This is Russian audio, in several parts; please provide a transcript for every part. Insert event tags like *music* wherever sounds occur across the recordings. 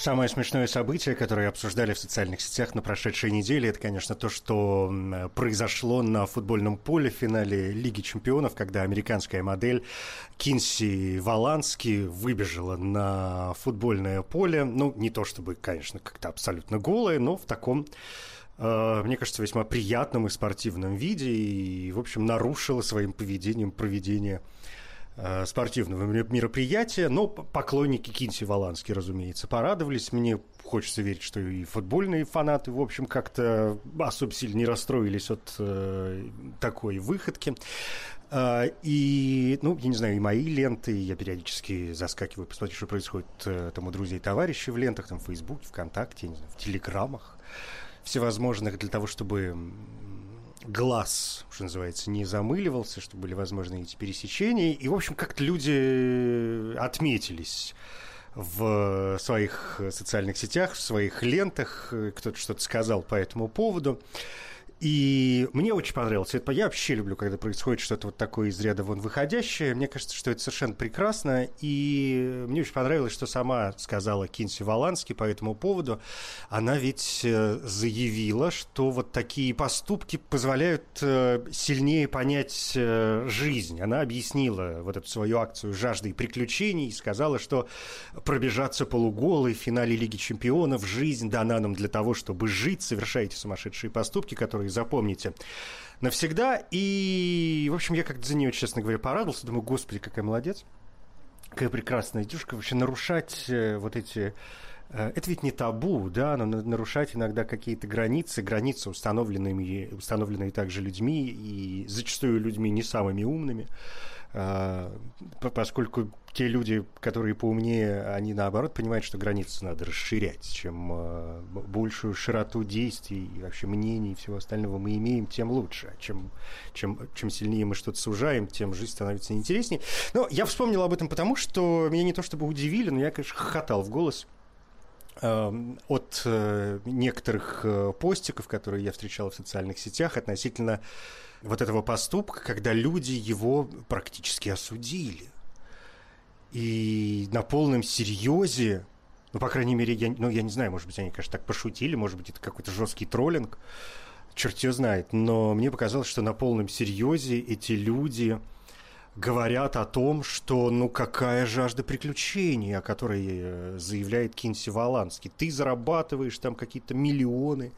Самое смешное событие, которое обсуждали в социальных сетях на прошедшей неделе, это, конечно, то, что произошло на футбольном поле в финале Лиги чемпионов, когда американская модель Кинси Валански выбежала на футбольное поле. Ну, не то чтобы, конечно, как-то абсолютно голая, но в таком э, мне кажется, весьма приятном и спортивном виде, и, в общем, нарушила своим поведением проведение спортивного мероприятия. Но поклонники Кинси Валански, разумеется, порадовались. Мне хочется верить, что и футбольные фанаты, в общем, как-то особо сильно не расстроились от э, такой выходки. Uh, и, ну, я не знаю, и мои ленты, я периодически заскакиваю, посмотреть, что происходит uh, там у друзей товарищей в лентах, там, в Фейсбуке, ВКонтакте, не знаю, в Телеграмах всевозможных для того, чтобы глаз, что называется, не замыливался, чтобы были возможны эти пересечения. И, в общем, как-то люди отметились в своих социальных сетях, в своих лентах, кто-то что-то сказал по этому поводу. И мне очень понравилось. Это, я вообще люблю, когда происходит что-то вот такое из ряда вон выходящее. Мне кажется, что это совершенно прекрасно. И мне очень понравилось, что сама сказала Кинси Валански по этому поводу. Она ведь э, заявила, что вот такие поступки позволяют э, сильнее понять э, жизнь. Она объяснила вот эту свою акцию жажды и приключений и сказала, что пробежаться полуголой в финале Лиги Чемпионов жизнь дана нам для того, чтобы жить, совершаете сумасшедшие поступки, которые запомните навсегда. И, в общем, я как-то за нее, честно говоря, порадовался. Думаю, господи, какая молодец. Какая прекрасная девушка. Вообще нарушать э, вот эти э, это ведь не табу, да, но нарушать иногда какие-то границы, границы, установленными, установленные также людьми, и зачастую людьми не самыми умными. А, поскольку те люди, которые поумнее, они наоборот понимают, что границы надо расширять. Чем а, большую широту действий и вообще мнений и всего остального мы имеем, тем лучше. Чем, чем, чем сильнее мы что-то сужаем, тем жизнь становится интереснее. Но я вспомнил об этом потому, что меня не то чтобы удивили, но я, конечно, хохотал в голос от э, некоторых э, постиков, которые я встречал в социальных сетях относительно вот этого поступка, когда люди его практически осудили. И на полном серьезе, ну, по крайней мере, я, ну, я не знаю, может быть, они, конечно, так пошутили, может быть, это какой-то жесткий троллинг, черт ее знает, но мне показалось, что на полном серьезе эти люди говорят о том, что ну какая жажда приключений, о которой э, заявляет Кинси Валанский. Ты зарабатываешь там какие-то миллионы,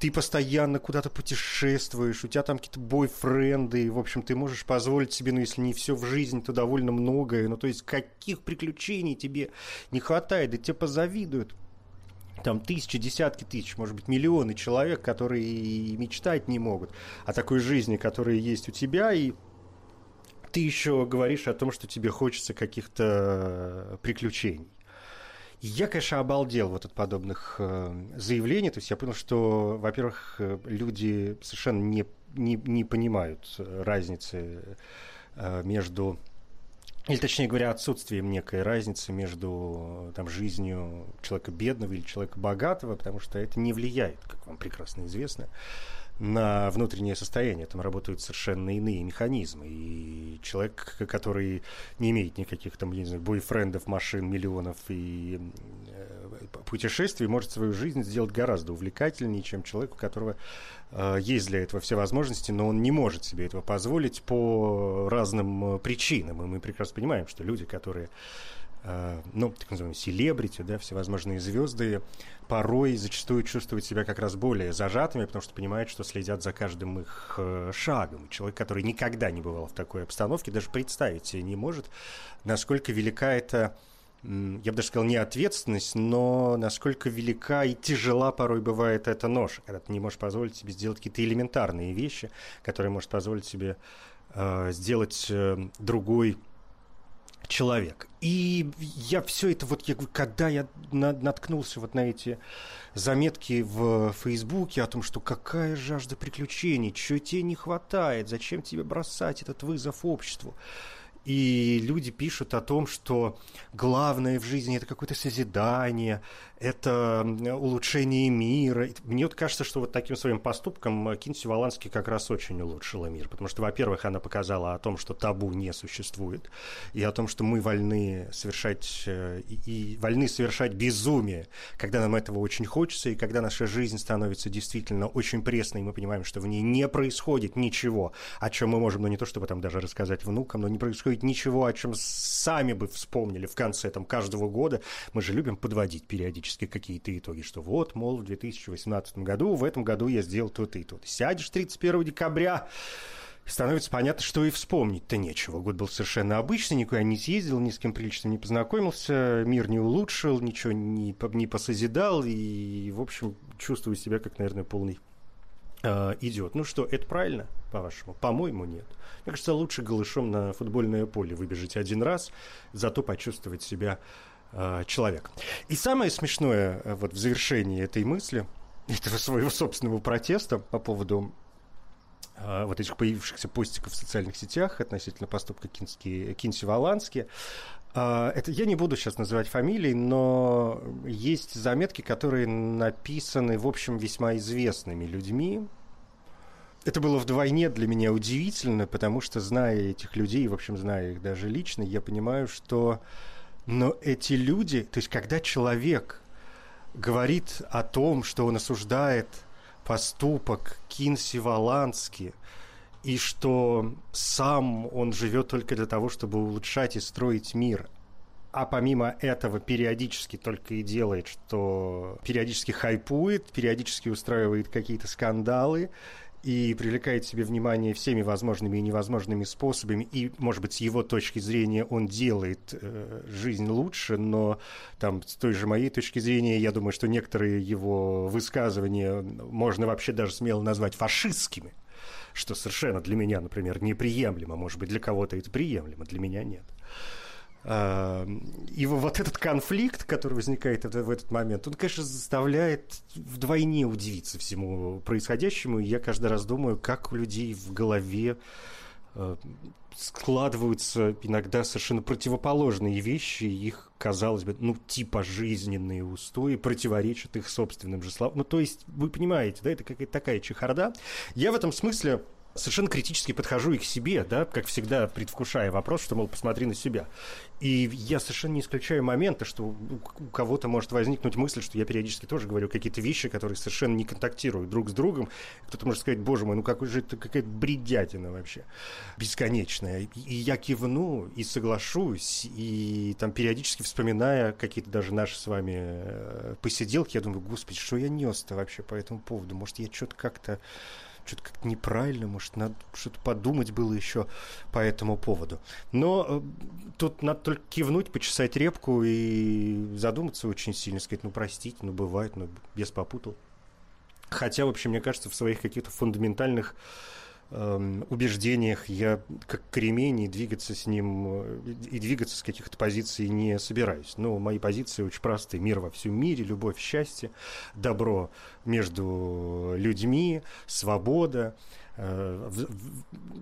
ты постоянно куда-то путешествуешь, у тебя там какие-то бойфренды, в общем, ты можешь позволить себе, ну, если не все в жизни, то довольно многое, ну, то есть каких приключений тебе не хватает, да тебе позавидуют. Там тысячи, десятки тысяч, может быть, миллионы человек, которые и мечтать не могут о такой жизни, которая есть у тебя, и ты еще говоришь о том, что тебе хочется каких-то приключений. Я, конечно, обалдел вот от подобных э, заявлений. То есть я понял, что, во-первых, э, люди совершенно не, не, не понимают разницы э, между или, точнее говоря, отсутствием некой разницы между там, жизнью человека бедного или человека богатого, потому что это не влияет, как вам прекрасно известно, на внутреннее состояние. Там работают совершенно иные механизмы. И человек, который не имеет никаких там, не знаю, бойфрендов, машин, миллионов и э, путешествий, может свою жизнь сделать гораздо увлекательнее, чем человек, у которого э, есть для этого все возможности, но он не может себе этого позволить по разным э, причинам. И мы прекрасно понимаем, что люди, которые ну, так называемые селебрити, да, всевозможные звезды, порой зачастую чувствуют себя как раз более зажатыми, потому что понимают, что следят за каждым их э, шагом. Человек, который никогда не бывал в такой обстановке, даже представить себе не может, насколько велика эта я бы даже сказал, не ответственность, но насколько велика и тяжела порой бывает эта нож, когда ты не можешь позволить себе сделать какие-то элементарные вещи, которые может позволить себе э, сделать э, другой человек. И я все это вот, я, когда я на, наткнулся вот на эти заметки в Фейсбуке о том, что какая жажда приключений, чего тебе не хватает, зачем тебе бросать этот вызов обществу. И люди пишут о том, что главное в жизни это какое-то созидание, это улучшение мира. Мне вот кажется, что вот таким своим поступком Кинси Валанский как раз очень улучшила мир. Потому что, во-первых, она показала о том, что табу не существует, и о том, что мы вольны совершать, э, и, и вольны совершать безумие, когда нам этого очень хочется, и когда наша жизнь становится действительно очень пресной, и мы понимаем, что в ней не происходит ничего, о чем мы можем, ну не то чтобы там даже рассказать внукам, но не происходит ничего, о чем сами бы вспомнили в конце там, каждого года. Мы же любим подводить периодически какие-то итоги, что вот, мол, в 2018 году, в этом году я сделал то-то и то-то. Сядешь 31 декабря, становится понятно, что и вспомнить-то нечего. Год был совершенно обычный, никуда не съездил, ни с кем приличным не познакомился, мир не улучшил, ничего не, не посозидал, и, в общем, чувствую себя как, наверное, полный э, идиот. Ну что, это правильно, по-вашему? По-моему, нет. Мне кажется, лучше голышом на футбольное поле выбежать один раз, зато почувствовать себя Э, человек. И самое смешное э, вот в завершении этой мысли, *laughs* этого своего собственного протеста по поводу вот этих появившихся постиков в социальных сетях относительно поступка Кински, Кинси Валански. Это я не буду сейчас называть фамилии, но есть заметки, которые написаны, в общем, весьма известными людьми. Это было вдвойне для меня удивительно, потому что, зная этих людей, в общем, зная их даже лично, я понимаю, что но эти люди, то есть когда человек говорит о том, что он осуждает поступок Кинси Валански, и что сам он живет только для того, чтобы улучшать и строить мир, а помимо этого периодически только и делает, что периодически хайпует, периодически устраивает какие-то скандалы, и привлекает себе внимание всеми возможными и невозможными способами, и, может быть, с его точки зрения он делает э, жизнь лучше, но там с той же моей точки зрения, я думаю, что некоторые его высказывания можно вообще даже смело назвать фашистскими, что совершенно для меня, например, неприемлемо, может быть, для кого-то это приемлемо, для меня нет. И вот этот конфликт, который возникает в этот момент, он, конечно, заставляет вдвойне удивиться всему происходящему. И я каждый раз думаю, как у людей в голове э, складываются иногда совершенно противоположные вещи, их, казалось бы, ну, типа жизненные устои противоречат их собственным же словам. Ну, то есть, вы понимаете, да, это какая-то такая чехарда. Я в этом смысле совершенно критически подхожу и к себе, да, как всегда, предвкушая вопрос, что, мол, посмотри на себя. И я совершенно не исключаю момента, что у кого-то может возникнуть мысль, что я периодически тоже говорю какие-то вещи, которые совершенно не контактируют друг с другом. Кто-то может сказать, боже мой, ну какой же это какая-то бредятина вообще, бесконечная. И я кивну и соглашусь, и там периодически вспоминая какие-то даже наши с вами э, посиделки, я думаю, господи, что я нес-то вообще по этому поводу? Может, я что-то как-то что-то как-то неправильно, может, надо что-то подумать было еще по этому поводу. Но э, тут надо только кивнуть, почесать репку и задуматься очень сильно, сказать, ну, простите, ну, бывает, ну, без попутал. Хотя, вообще, мне кажется, в своих каких-то фундаментальных убеждениях я как кремень и двигаться с ним э, и двигаться с каких-то позиций не собираюсь. Но мои позиции очень простые. Мир во всем мире, любовь, счастье, добро между людьми, свобода, э,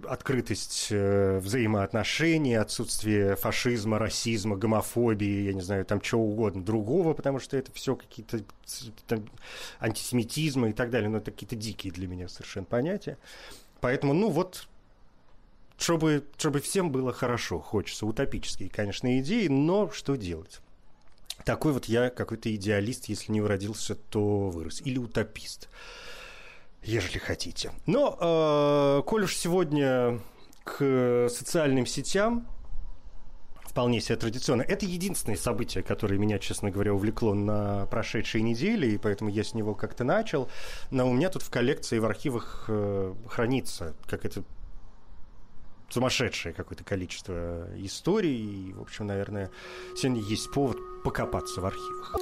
открытость э, взаимоотношений, отсутствие фашизма, расизма, гомофобии, я не знаю, там чего угодно другого, потому что это все какие-то там, антисемитизмы и так далее, но это какие-то дикие для меня совершенно понятия. Поэтому, ну вот, чтобы, чтобы всем было хорошо, хочется утопические, конечно, идеи, но что делать? Такой вот я какой-то идеалист, если не уродился, то вырос. Или утопист, ежели хотите. Но, э, коль уж сегодня к социальным сетям вполне себе традиционно. Это единственное событие, которое меня, честно говоря, увлекло на прошедшей неделе, и поэтому я с него как-то начал. Но у меня тут в коллекции, в архивах э, хранится, как это сумасшедшее какое-то количество историй. И, в общем, наверное, сегодня есть повод покопаться в архивах.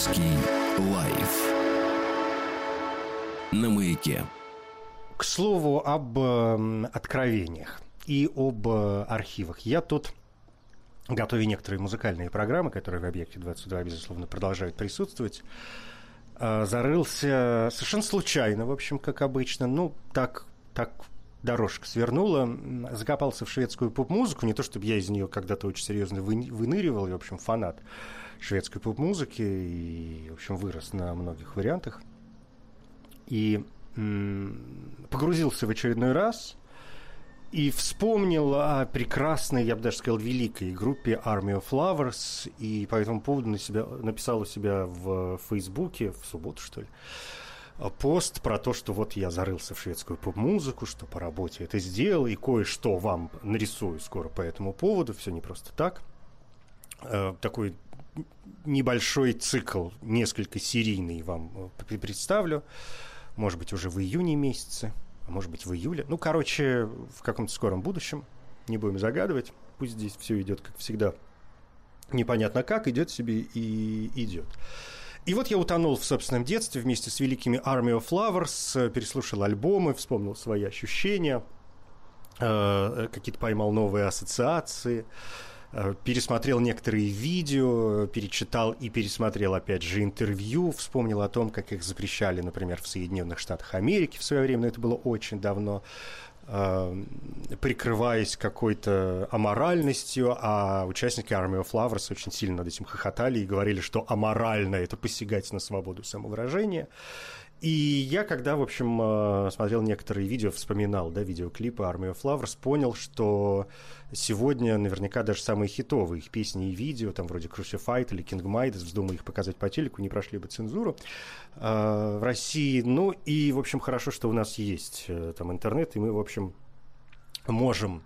Стаховский лайф на маяке. К слову об э, откровениях и об э, архивах. Я тут готовя некоторые музыкальные программы, которые в «Объекте 22», безусловно, продолжают присутствовать, э, зарылся совершенно случайно, в общем, как обычно. Ну, так, так дорожка свернула, закопался в шведскую поп-музыку. Не то, чтобы я из нее когда-то очень серьезно выныривал, я, в общем, фанат шведской поп-музыки и, в общем, вырос на многих вариантах. И погрузился в очередной раз и вспомнил о прекрасной, я бы даже сказал, великой группе Army of Flowers, и по этому поводу на себя, написал у себя в Фейсбуке, в субботу, что ли, пост про то, что вот я зарылся в шведскую поп-музыку, что по работе это сделал, и кое-что вам нарисую скоро по этому поводу, все не просто так. Э, такой небольшой цикл, несколько серийный вам э, представлю может быть, уже в июне месяце, а может быть, в июле. Ну, короче, в каком-то скором будущем. Не будем загадывать. Пусть здесь все идет, как всегда, непонятно как, идет себе и идет. И вот я утонул в собственном детстве вместе с великими Army of Flowers, переслушал альбомы, вспомнил свои ощущения, э, какие-то поймал новые ассоциации. Э, пересмотрел некоторые видео, перечитал и пересмотрел, опять же, интервью, вспомнил о том, как их запрещали, например, в Соединенных Штатах Америки в свое время, но это было очень давно, э, прикрываясь какой-то аморальностью, а участники Army of Flowers очень сильно над этим хохотали и говорили, что аморально это посягать на свободу самовыражения. И я, когда, в общем, э, смотрел некоторые видео, вспоминал, да, видеоклипы Army of Flowers, понял, что сегодня наверняка даже самые хитовые их песни и видео, там вроде Crucified или King Midas, вздумай их показать по телеку, не прошли бы цензуру э, в России. Ну и, в общем, хорошо, что у нас есть э, там интернет, и мы, в общем, можем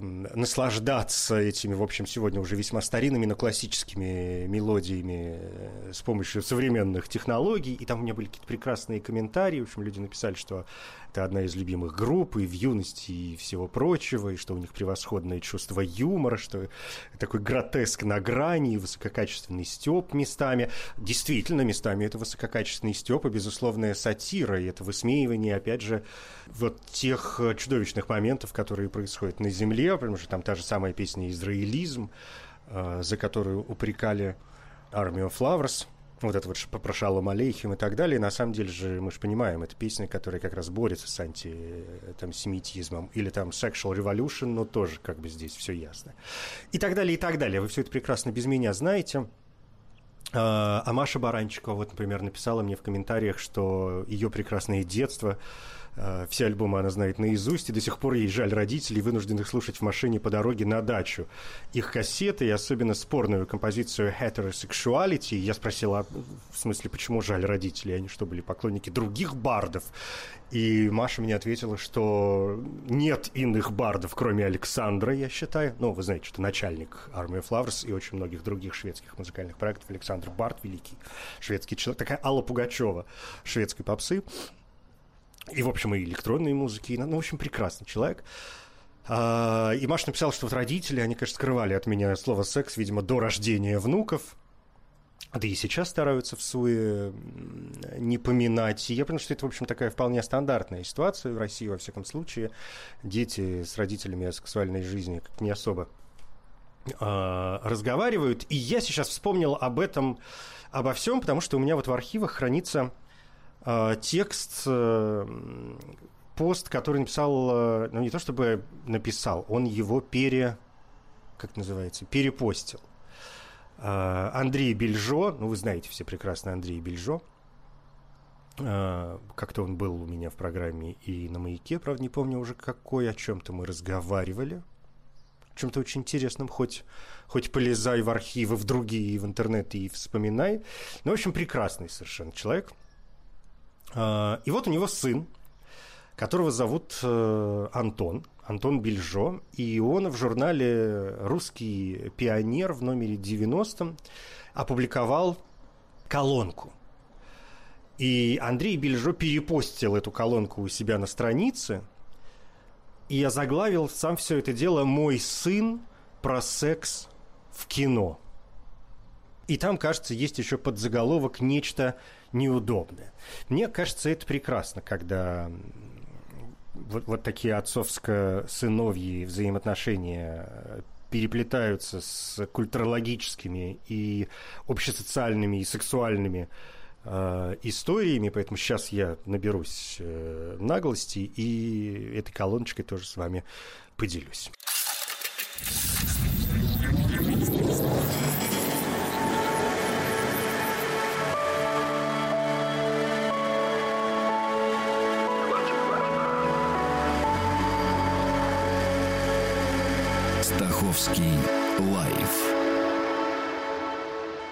наслаждаться этими, в общем, сегодня уже весьма старинными, но классическими мелодиями э, с помощью современных технологий. И там у меня были какие-то прекрасные комментарии. В общем, люди написали, что это одна из любимых групп и в юности, и всего прочего, и что у них превосходное чувство юмора, что такой гротеск на грани, и высококачественный степ местами. Действительно, местами это высококачественный степ и безусловная сатира, и это высмеивание, опять же, вот тех чудовищных моментов, которые происходят на Земле, потому что там та же самая песня «Израилизм», э, за которую упрекали армию Flowers – вот это вот про Шалом Алейхим и так далее. На самом деле же мы же понимаем, это песня, которая как раз борется с антисемитизмом. Или там Sexual Revolution, но тоже как бы здесь все ясно. И так далее, и так далее. Вы все это прекрасно без меня знаете. А, а Маша Баранчикова, вот, например, написала мне в комментариях, что ее прекрасное детство Э, все альбомы она знает наизусть, и до сих пор ей жаль родителей, вынужденных слушать в машине по дороге на дачу. Их кассеты, и особенно спорную композицию Heterosexuality, я спросила, в смысле, почему жаль родителей? Они что, были поклонники других бардов? И Маша мне ответила, что нет иных бардов, кроме Александра, я считаю. Ну, вы знаете, что начальник of Flowers и очень многих других шведских музыкальных проектов Александр Бард, великий шведский человек, такая Алла Пугачева шведской попсы и, в общем, и электронной музыки. Ну, в общем, прекрасный человек. А, и Маша написала, что вот родители, они, конечно, скрывали от меня слово «секс», видимо, до рождения внуков. Да и сейчас стараются в суе не поминать. И я понял, что это, в общем, такая вполне стандартная ситуация в России, во всяком случае. Дети с родителями о сексуальной жизни как не особо э, разговаривают. И я сейчас вспомнил об этом, обо всем, потому что у меня вот в архивах хранится текст, э, пост, который написал, э, ну не то чтобы написал, он его пере, как называется, перепостил. Андрей Бельжо, ну вы знаете все прекрасно Андрей Бельжо, как-то он был у меня в программе и на «Маяке», правда, не помню уже какой, о чем-то мы разговаривали, о чем-то очень интересном, хоть, хоть полезай в архивы, в другие, в интернет и вспоминай. Ну, в общем, прекрасный совершенно человек – и вот у него сын, которого зовут э, Антон, Антон Бельжо, и он в журнале «Русский пионер» в номере 90 опубликовал колонку. И Андрей Бельжо перепостил эту колонку у себя на странице, и я заглавил сам все это дело «Мой сын про секс в кино». И там, кажется, есть еще подзаголовок «Нечто неудобное». Мне кажется, это прекрасно, когда вот, вот такие отцовско-сыновьи взаимоотношения переплетаются с культурологическими и общесоциальными и сексуальными э, историями, поэтому сейчас я наберусь э, наглости и этой колоночкой тоже с вами поделюсь. Стаховский лайф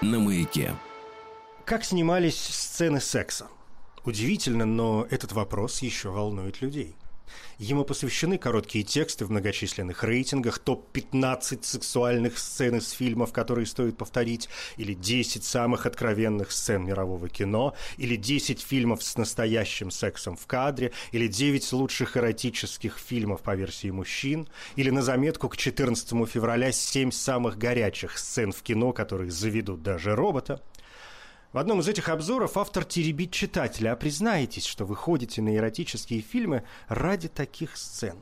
на маяке. Как снимались сцены секса? Удивительно, но этот вопрос еще волнует людей – Ему посвящены короткие тексты в многочисленных рейтингах, топ-15 сексуальных сцен из фильмов, которые стоит повторить, или 10 самых откровенных сцен мирового кино, или 10 фильмов с настоящим сексом в кадре, или 9 лучших эротических фильмов по версии мужчин, или на заметку к 14 февраля 7 самых горячих сцен в кино, которые заведут даже робота. В одном из этих обзоров автор теребит читателя, а признаетесь, что вы ходите на эротические фильмы ради таких сцен.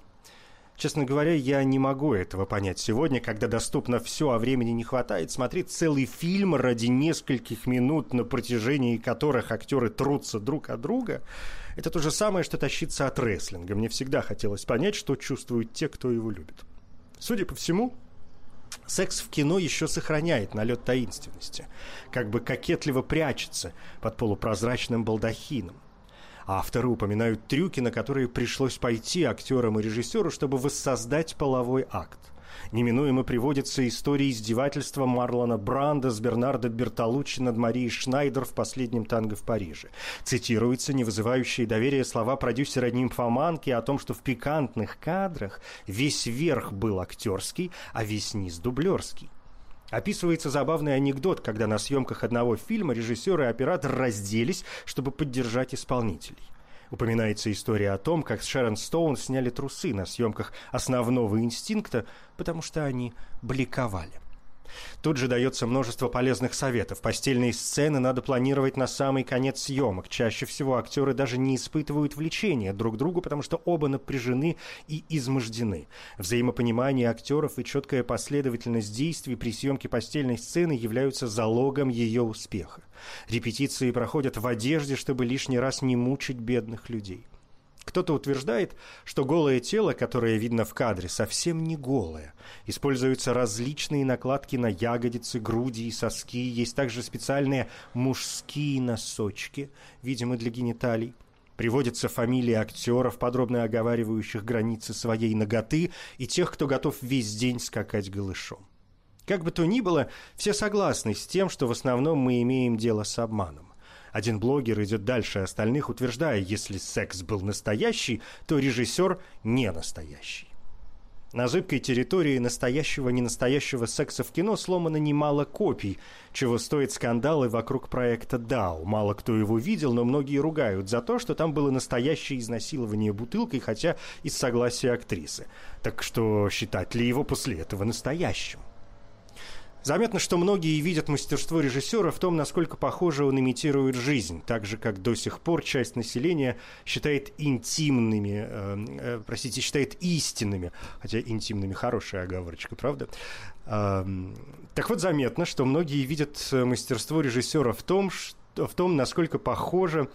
Честно говоря, я не могу этого понять сегодня, когда доступно все, а времени не хватает смотреть целый фильм ради нескольких минут, на протяжении которых актеры трутся друг от друга. Это то же самое, что тащиться от рестлинга. Мне всегда хотелось понять, что чувствуют те, кто его любит. Судя по всему, Секс в кино еще сохраняет налет таинственности, как бы кокетливо прячется под полупрозрачным балдахином. Авторы упоминают трюки, на которые пришлось пойти актерам и режиссеру, чтобы воссоздать половой акт неминуемо приводятся истории издевательства Марлона Бранда с Бернардо Бертолуччи над Марией Шнайдер в «Последнем танго в Париже». Цитируются не вызывающие доверия слова продюсера нимфоманки о том, что в пикантных кадрах весь верх был актерский, а весь низ дублерский. Описывается забавный анекдот, когда на съемках одного фильма режиссер и оператор разделись, чтобы поддержать исполнителей. Упоминается история о том, как с Шерон Стоун сняли трусы на съемках основного инстинкта, потому что они бликовали. Тут же дается множество полезных советов. Постельные сцены надо планировать на самый конец съемок. Чаще всего актеры даже не испытывают влечения друг к другу, потому что оба напряжены и измождены. Взаимопонимание актеров и четкая последовательность действий при съемке постельной сцены являются залогом ее успеха. Репетиции проходят в одежде, чтобы лишний раз не мучить бедных людей. Кто-то утверждает, что голое тело, которое видно в кадре, совсем не голое. Используются различные накладки на ягодицы, груди и соски. Есть также специальные мужские носочки, видимо, для гениталий. Приводятся фамилии актеров, подробно оговаривающих границы своей ноготы, и тех, кто готов весь день скакать голышом. Как бы то ни было, все согласны с тем, что в основном мы имеем дело с обманом. Один блогер идет дальше остальных, утверждая, если секс был настоящий, то режиссер не настоящий. На зыбкой территории настоящего ненастоящего секса в кино сломано немало копий, чего стоит скандалы вокруг проекта «Дау». Мало кто его видел, но многие ругают за то, что там было настоящее изнасилование бутылкой, хотя из согласия актрисы. Так что считать ли его после этого настоящим? Заметно, что многие видят мастерство режиссера в том, насколько похоже он имитирует жизнь, так же, как до сих пор часть населения считает интимными, э, э, простите, считает истинными, хотя интимными хорошая оговорочка, правда? Э, так вот, заметно, что многие видят мастерство режиссера в том, что, в том насколько похоже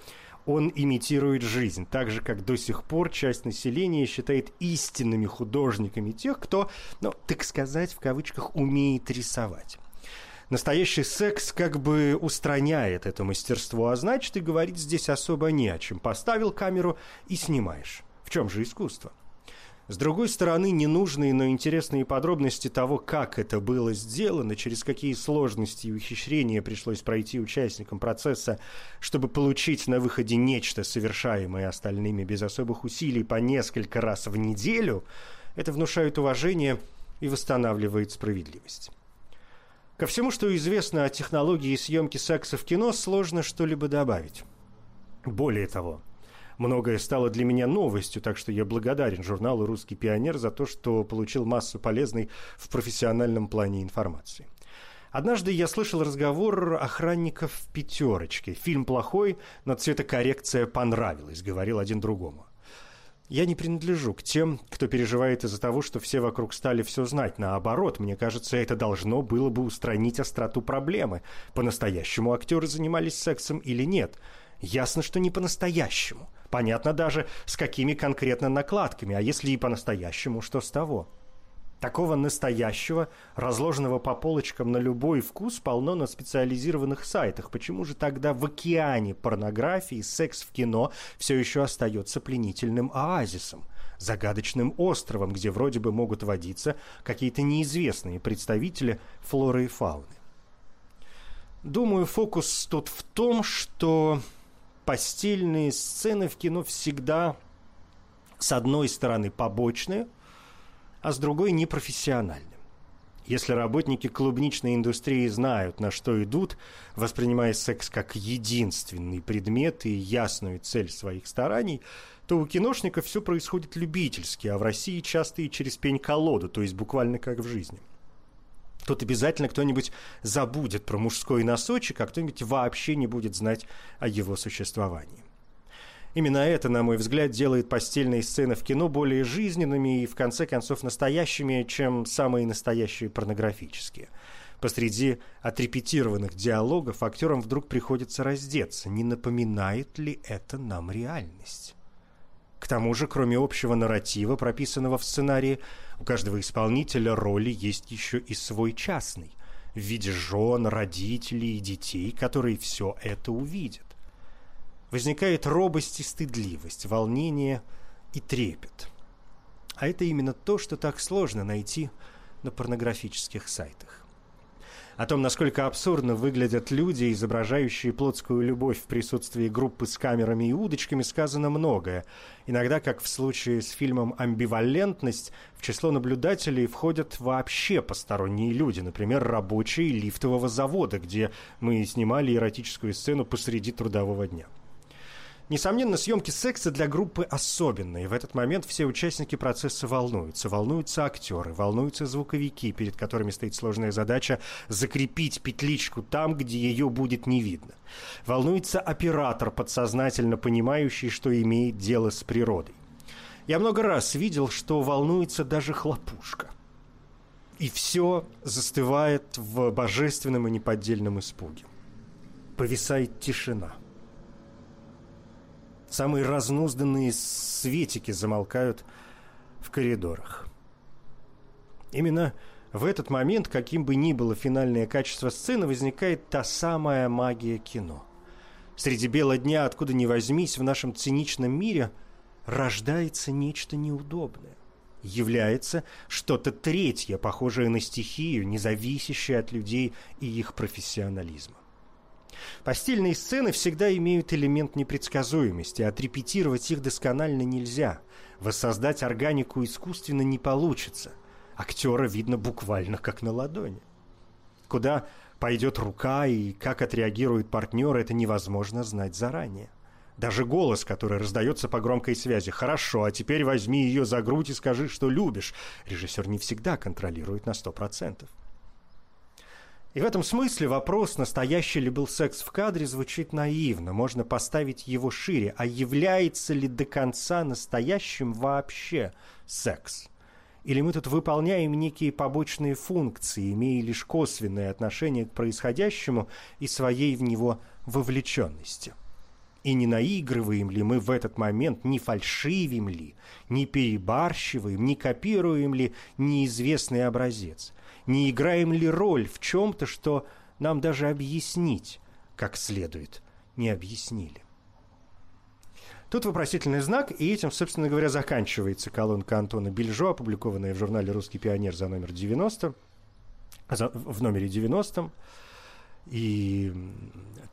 он имитирует жизнь, так же, как до сих пор часть населения считает истинными художниками тех, кто, ну, так сказать, в кавычках, умеет рисовать. Настоящий секс как бы устраняет это мастерство, а значит и говорить здесь особо не о чем. Поставил камеру и снимаешь. В чем же искусство? С другой стороны, ненужные, но интересные подробности того, как это было сделано, через какие сложности и ухищрения пришлось пройти участникам процесса, чтобы получить на выходе нечто, совершаемое остальными без особых усилий по несколько раз в неделю, это внушает уважение и восстанавливает справедливость. Ко всему, что известно о технологии съемки секса в кино, сложно что-либо добавить. Более того, многое стало для меня новостью, так что я благодарен журналу «Русский пионер» за то, что получил массу полезной в профессиональном плане информации. Однажды я слышал разговор охранников в «пятерочке». Фильм плохой, но цветокоррекция понравилась, говорил один другому. Я не принадлежу к тем, кто переживает из-за того, что все вокруг стали все знать. Наоборот, мне кажется, это должно было бы устранить остроту проблемы. По-настоящему актеры занимались сексом или нет. Ясно, что не по-настоящему. Понятно даже, с какими конкретно накладками. А если и по-настоящему, что с того? Такого настоящего, разложенного по полочкам на любой вкус, полно на специализированных сайтах. Почему же тогда в океане порнографии секс в кино все еще остается пленительным оазисом? загадочным островом, где вроде бы могут водиться какие-то неизвестные представители флоры и фауны. Думаю, фокус тут в том, что постельные сцены в кино всегда, с одной стороны, побочные – а с другой непрофессиональным. Если работники клубничной индустрии знают, на что идут, воспринимая секс как единственный предмет и ясную цель своих стараний, то у киношников все происходит любительски, а в России часто и через пень-колоду, то есть буквально как в жизни. Тут обязательно кто-нибудь забудет про мужской носочек, а кто-нибудь вообще не будет знать о его существовании. Именно это, на мой взгляд, делает постельные сцены в кино более жизненными и, в конце концов, настоящими, чем самые настоящие порнографические. Посреди отрепетированных диалогов актерам вдруг приходится раздеться. Не напоминает ли это нам реальность? К тому же, кроме общего нарратива, прописанного в сценарии, у каждого исполнителя роли есть еще и свой частный, в виде жен, родителей и детей, которые все это увидят возникает робость и стыдливость, волнение и трепет. А это именно то, что так сложно найти на порнографических сайтах. О том, насколько абсурдно выглядят люди, изображающие плотскую любовь в присутствии группы с камерами и удочками, сказано многое. Иногда, как в случае с фильмом «Амбивалентность», в число наблюдателей входят вообще посторонние люди, например, рабочие лифтового завода, где мы снимали эротическую сцену посреди трудового дня. Несомненно, съемки секса для группы особенные. В этот момент все участники процесса волнуются. Волнуются актеры, волнуются звуковики, перед которыми стоит сложная задача закрепить петличку там, где ее будет не видно. Волнуется оператор, подсознательно понимающий, что имеет дело с природой. Я много раз видел, что волнуется даже хлопушка. И все застывает в божественном и неподдельном испуге. Повисает тишина – Самые разнузданные светики замолкают в коридорах. Именно в этот момент, каким бы ни было финальное качество сцены, возникает та самая магия кино. Среди бела дня, откуда ни возьмись, в нашем циничном мире рождается нечто неудобное. Является что-то третье, похожее на стихию, не зависящее от людей и их профессионализма. Постельные сцены всегда имеют элемент непредсказуемости, отрепетировать их досконально нельзя. Воссоздать органику искусственно не получится. Актера видно буквально как на ладони. Куда пойдет рука и как отреагирует партнер, это невозможно знать заранее. Даже голос, который раздается по громкой связи. «Хорошо, а теперь возьми ее за грудь и скажи, что любишь». Режиссер не всегда контролирует на сто процентов. И в этом смысле вопрос, настоящий ли был секс в кадре, звучит наивно. Можно поставить его шире. А является ли до конца настоящим вообще секс? Или мы тут выполняем некие побочные функции, имея лишь косвенное отношение к происходящему и своей в него вовлеченности? И не наигрываем ли мы в этот момент, не фальшивим ли, не перебарщиваем, не копируем ли неизвестный образец – не играем ли роль в чем-то, что нам даже объяснить как следует не объяснили. Тут вопросительный знак, и этим, собственно говоря, заканчивается колонка Антона Бельжо, опубликованная в журнале «Русский пионер» за номер 90, за, в номере 90. И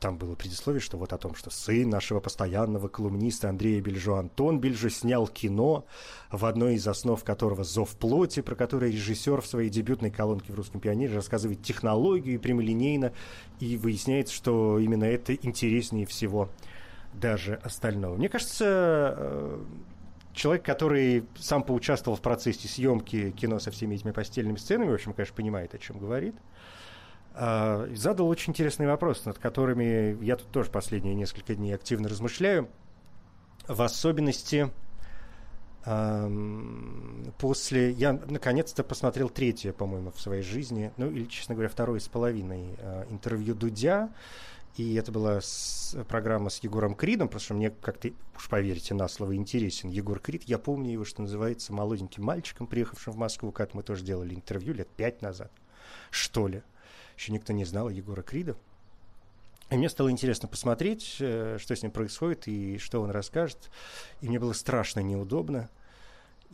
там было предисловие, что вот о том, что сын нашего постоянного колумниста Андрея Бельжо, Антон Бельжо, снял кино, в одной из основ которого «Зов плоти», про который режиссер в своей дебютной колонке в «Русском пионере» рассказывает технологию прямолинейно, и выясняется, что именно это интереснее всего даже остального. Мне кажется, э, человек, который сам поучаствовал в процессе съемки кино со всеми этими постельными сценами, в общем, конечно, понимает, о чем говорит – задал очень интересный вопрос, над которыми я тут тоже последние несколько дней активно размышляю. В особенности после... Я наконец-то посмотрел третье, по-моему, в своей жизни, ну или, честно говоря, второе с половиной э, интервью Дудя. И это была с, программа с Егором Кридом, потому что мне, как-то, уж поверьте на слово, интересен Егор Крид. Я помню его, что называется, молоденьким мальчиком, приехавшим в Москву, как мы тоже делали интервью лет пять назад, что ли. Еще никто не знал Егора Крида. И мне стало интересно посмотреть, э, что с ним происходит и что он расскажет. И мне было страшно неудобно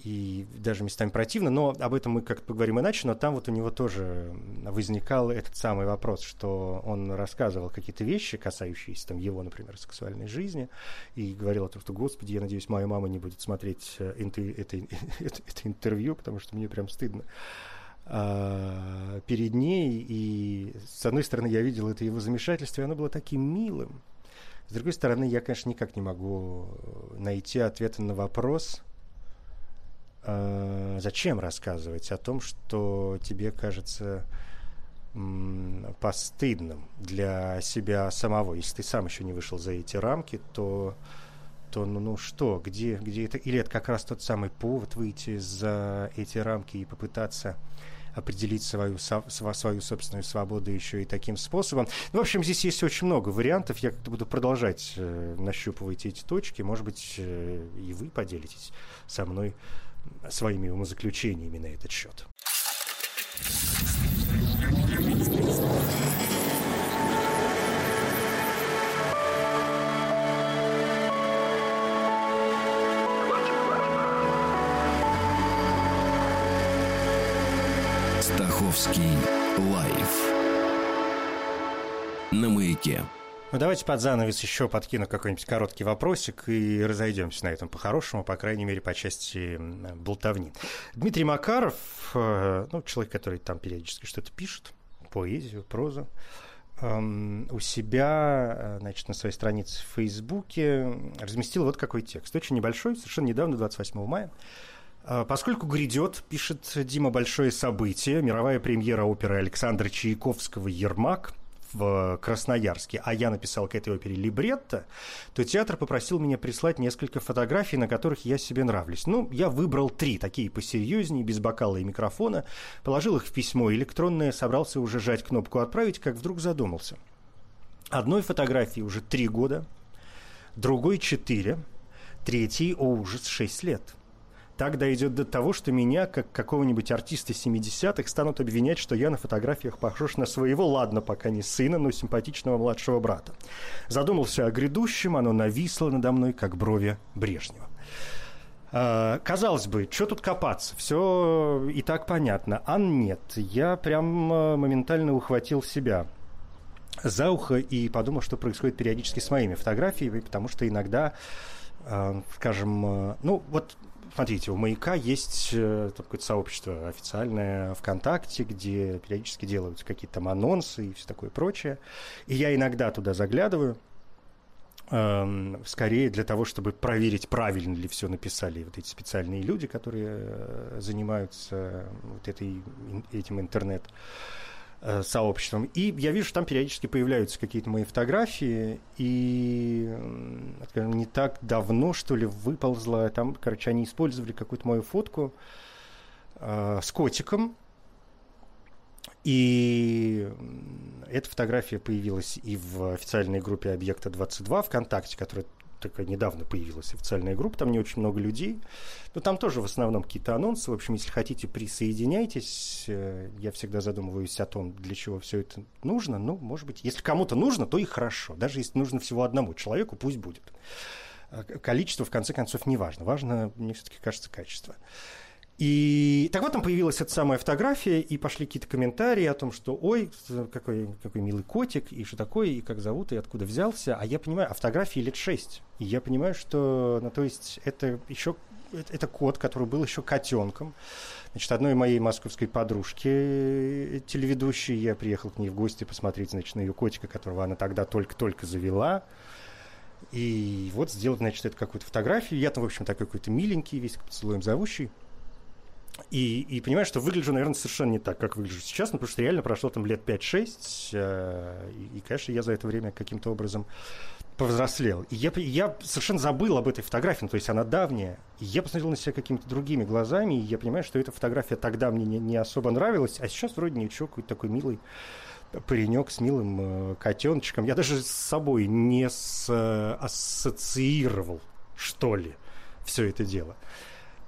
и даже местами противно, но об этом мы как-то поговорим иначе, но там вот у него тоже возникал этот самый вопрос, что он рассказывал какие-то вещи, касающиеся там его, например, сексуальной жизни, и говорил о том, что, господи, я надеюсь, моя мама не будет смотреть э, это, это, *laughs* это, это интервью, потому что мне прям стыдно а, перед ней, и с одной стороны я видел это его замешательство, и оно было таким милым, с другой стороны, я, конечно, никак не могу найти ответа на вопрос, э, зачем рассказывать о том, что тебе кажется постыдным для себя самого. Если ты сам еще не вышел за эти рамки, то то ну, ну что, где, где это? Или это как раз тот самый повод выйти за эти рамки и попытаться определить свою, свою собственную свободу еще и таким способом. Ну, в общем, здесь есть очень много вариантов. Я как-то буду продолжать э, нащупывать эти точки. Может быть, э, и вы поделитесь со мной своими умозаключениями на этот счет. Маяке. Ну, давайте под занавес еще подкину какой-нибудь короткий вопросик и разойдемся на этом по-хорошему, по крайней мере, по части болтовни. Дмитрий Макаров, э, ну, человек, который там периодически что-то пишет, поэзию, прозу, эм, у себя, э, значит, на своей странице в Фейсбуке разместил вот какой текст. Очень небольшой, совершенно недавно, 28 мая. Э, поскольку грядет, пишет Дима, большое событие, мировая премьера оперы Александра Чайковского «Ермак», в Красноярске, а я написал к этой опере либретто, то театр попросил меня прислать несколько фотографий, на которых я себе нравлюсь. Ну, я выбрал три, такие посерьезнее, без бокала и микрофона, положил их в письмо электронное, собрался уже жать кнопку «Отправить», как вдруг задумался. Одной фотографии уже три года, другой четыре, третий, о ужас, шесть лет – так дойдет до того, что меня, как какого-нибудь артиста 70-х, станут обвинять, что я на фотографиях похож на своего, ладно, пока не сына, но симпатичного младшего брата. Задумался о грядущем, оно нависло надо мной, как брови Брежнева. Uh, казалось бы, что тут копаться? Все и так понятно. А нет, я прям а, моментально ухватил себя за ухо и подумал, что происходит периодически с моими фотографиями, потому что иногда, скажем, ну вот Смотрите, у «Маяка» есть э, какое-то сообщество официальное ВКонтакте, где периодически делаются какие-то там анонсы и все такое прочее. И я иногда туда заглядываю, эм, скорее для того, чтобы проверить, правильно ли все написали вот эти специальные люди, которые э, занимаются вот этой, этим интернет Э, сообществом. И я вижу, что там периодически появляются какие-то мои фотографии, и скажем, не так давно, что ли, выползла, там, короче, они использовали какую-то мою фотку э, с котиком, и эта фотография появилась и в официальной группе «Объекта 22» ВКонтакте, которая такая недавно появилась официальная группа, там не очень много людей, но там тоже в основном какие-то анонсы. В общем, если хотите, присоединяйтесь. Э, я всегда задумываюсь о том, для чего все это нужно. Ну, может быть, если кому-то нужно, то и хорошо. Даже если нужно всего одному человеку, пусть будет. А количество, в конце концов, не важно. Важно, мне все-таки кажется, качество. И так вот там появилась эта самая фотография, и пошли какие-то комментарии о том, что ой, какой, какой милый котик, и что такое, и как зовут, и откуда взялся. А я понимаю, а фотографии лет шесть. И я понимаю, что, ну, то есть это еще это кот, который был еще котенком. Значит, одной моей московской подружки, э, телеведущей, я приехал к ней в гости посмотреть, значит, на ее котика, которого она тогда только-только завела. И вот сделал, значит, эту какую-то фотографию. Я там, в общем, такой какой-то миленький, весь поцелуем зовущий. И, и понимаю, что выгляжу, наверное, совершенно не так, как выгляжу сейчас, ну, потому что реально прошло там лет 5-6, э, и, и, конечно, я за это время каким-то образом повзрослел. И я, я совершенно забыл об этой фотографии, ну, то есть она давняя. И я посмотрел на себя какими-то другими глазами, и я понимаю, что эта фотография тогда мне не, не особо нравилась, а сейчас вроде ничего, какой-то такой милый паренек с милым э, котеночком. Я даже с собой не с, э, ассоциировал, что ли, все это дело.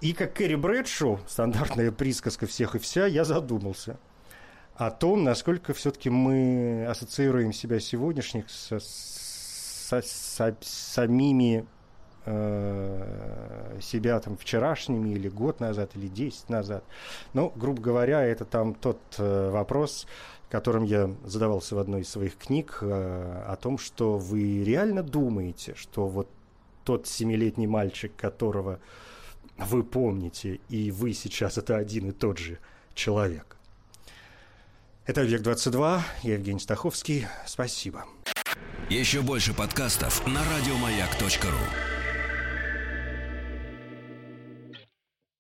И как Кэрри Брэдшоу, стандартная присказка всех и вся, я задумался о том, насколько все-таки мы ассоциируем себя сегодняшних со, со, со самими э, себя там вчерашними или год назад, или 10 назад. Ну, грубо говоря, это там тот э, вопрос, которым я задавался в одной из своих книг, э, о том, что вы реально думаете, что вот тот семилетний мальчик, которого вы помните, и вы сейчас это один и тот же человек. Это «Век-22», я Евгений Стаховский. Спасибо. Еще больше подкастов на радиомаяк.ру